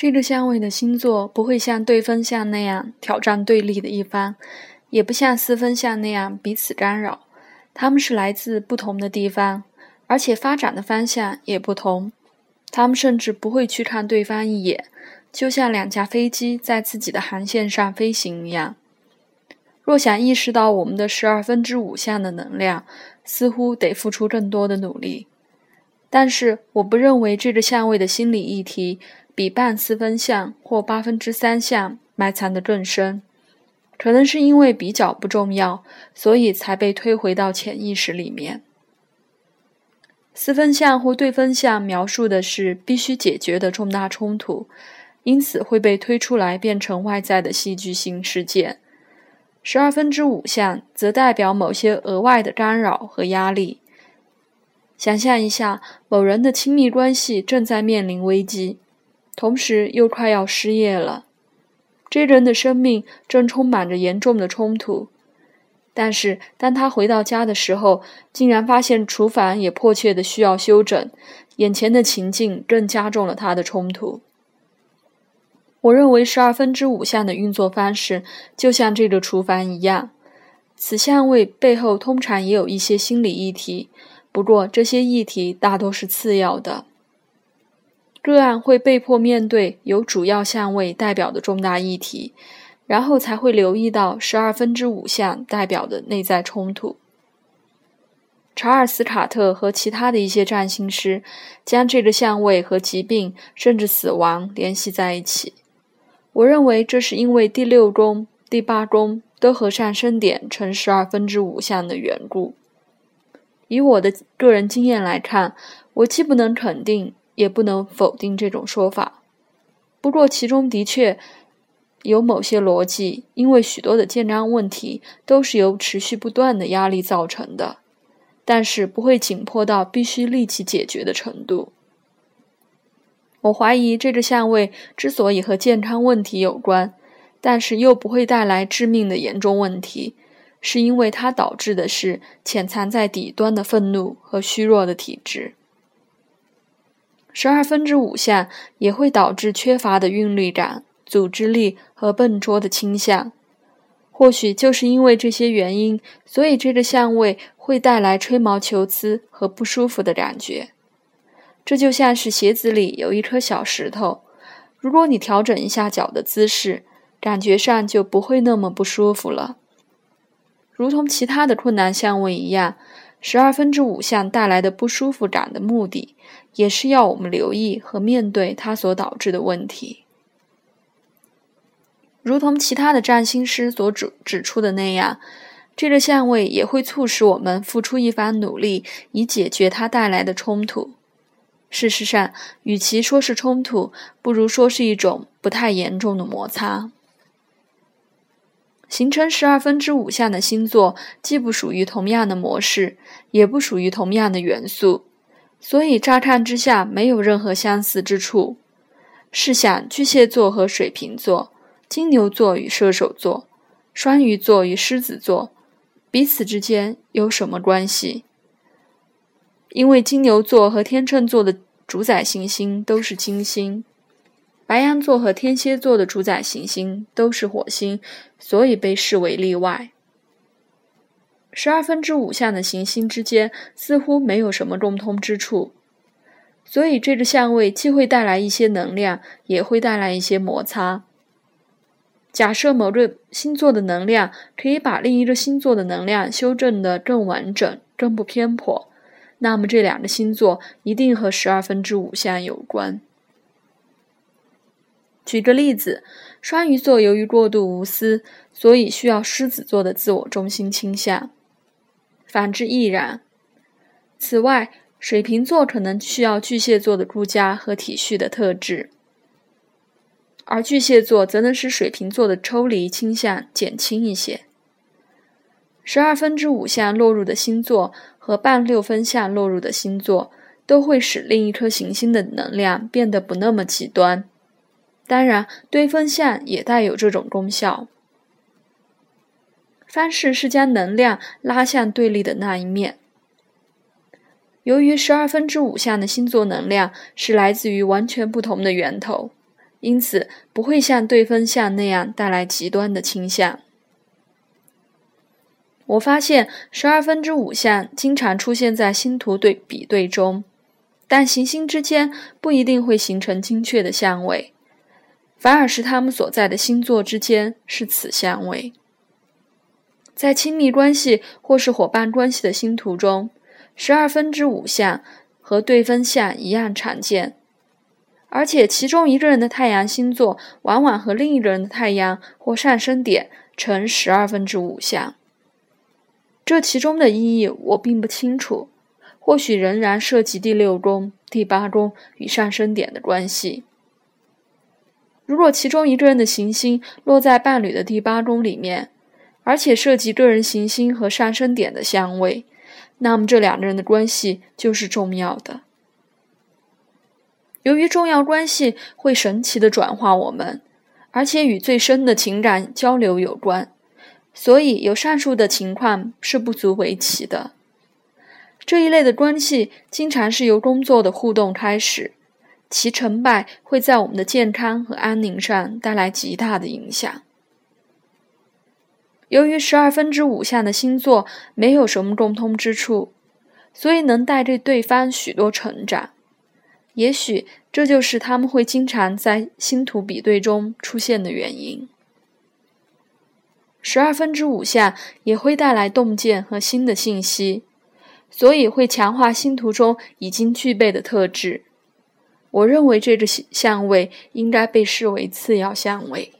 这个相位的星座不会像对分相那样挑战对立的一方，也不像四分相那样彼此干扰。他们是来自不同的地方，而且发展的方向也不同。他们甚至不会去看对方一眼，就像两架飞机在自己的航线上飞行一样。若想意识到我们的十二分之五项的能量，似乎得付出更多的努力。但是，我不认为这个相位的心理议题。比半四分相或八分之三相埋藏得更深，可能是因为比较不重要，所以才被推回到潜意识里面。四分相或对分相描述的是必须解决的重大冲突，因此会被推出来变成外在的戏剧性事件。十二分之五相则代表某些额外的干扰和压力。想象一下，某人的亲密关系正在面临危机。同时又快要失业了，这人的生命正充满着严重的冲突。但是当他回到家的时候，竟然发现厨房也迫切的需要修整，眼前的情境更加重了他的冲突。我认为十二分之五项的运作方式就像这个厨房一样，此相位背后通常也有一些心理议题，不过这些议题大多是次要的。个案会被迫面对由主要相位代表的重大议题，然后才会留意到十二分之五项代表的内在冲突。查尔斯·卡特和其他的一些占星师将这个相位和疾病甚至死亡联系在一起。我认为这是因为第六宫、第八宫都和上升点成十二分之五项的缘故。以我的个人经验来看，我既不能肯定。也不能否定这种说法。不过，其中的确有某些逻辑，因为许多的健康问题都是由持续不断的压力造成的，但是不会紧迫到必须立即解决的程度。我怀疑这个相位之所以和健康问题有关，但是又不会带来致命的严重问题，是因为它导致的是潜藏在底端的愤怒和虚弱的体质。十二分之五项也会导致缺乏的韵律感、组织力和笨拙的倾向。或许就是因为这些原因，所以这个相位会带来吹毛求疵和不舒服的感觉。这就像是鞋子里有一颗小石头，如果你调整一下脚的姿势，感觉上就不会那么不舒服了。如同其他的困难相位一样。十二分之五项带来的不舒服感的目的，也是要我们留意和面对它所导致的问题。如同其他的占星师所指指出的那样，这个相位也会促使我们付出一番努力，以解决它带来的冲突。事实上，与其说是冲突，不如说是一种不太严重的摩擦。形成十二分之五项的星座，既不属于同样的模式，也不属于同样的元素，所以乍看之下没有任何相似之处。试想，巨蟹座和水瓶座，金牛座与射手座，双鱼座与狮子座，彼此之间有什么关系？因为金牛座和天秤座的主宰行星都是金星。白羊座和天蝎座的主宰行星都是火星，所以被视为例外。十二分之五项的行星之间似乎没有什么共通之处，所以这个相位既会带来一些能量，也会带来一些摩擦。假设某个星座的能量可以把另一个星座的能量修正得更完整、更不偏颇，那么这两个星座一定和十二分之五项有关。举个例子，双鱼座由于过度无私，所以需要狮子座的自我中心倾向；反之亦然。此外，水瓶座可能需要巨蟹座的顾家和体恤的特质，而巨蟹座则能使水瓶座的抽离倾向减轻一些。十二分之五项落入的星座和半六分相落入的星座，都会使另一颗行星的能量变得不那么极端。当然，对分相也带有这种功效。方式是将能量拉向对立的那一面。由于十二分之五项的星座能量是来自于完全不同的源头，因此不会像对分相那样带来极端的倾向。我发现十二分之五项经常出现在星图对比对中，但行星之间不一定会形成精确的相位，反而是他们所在的星座之间是此相位。在亲密关系或是伙伴关系的星图中，十二分之五象和对分相一样常见，而且其中一个人的太阳星座往往和另一个人的太阳或上升点成十二分之五象。这其中的意义我并不清楚，或许仍然涉及第六宫、第八宫与上升点的关系。如果其中一个人的行星落在伴侣的第八宫里面，而且涉及个人行星和上升点的相位，那么这两个人的关系就是重要的。由于重要关系会神奇的转化我们，而且与最深的情感交流有关。所以，有上述的情况是不足为奇的。这一类的关系经常是由工作的互动开始，其成败会在我们的健康和安宁上带来极大的影响。由于十二分之五项的星座没有什么共通之处，所以能带给对方许多成长。也许这就是他们会经常在星图比对中出现的原因。十二分之五项也会带来洞见和新的信息，所以会强化星图中已经具备的特质。我认为这个相位应该被视为次要相位。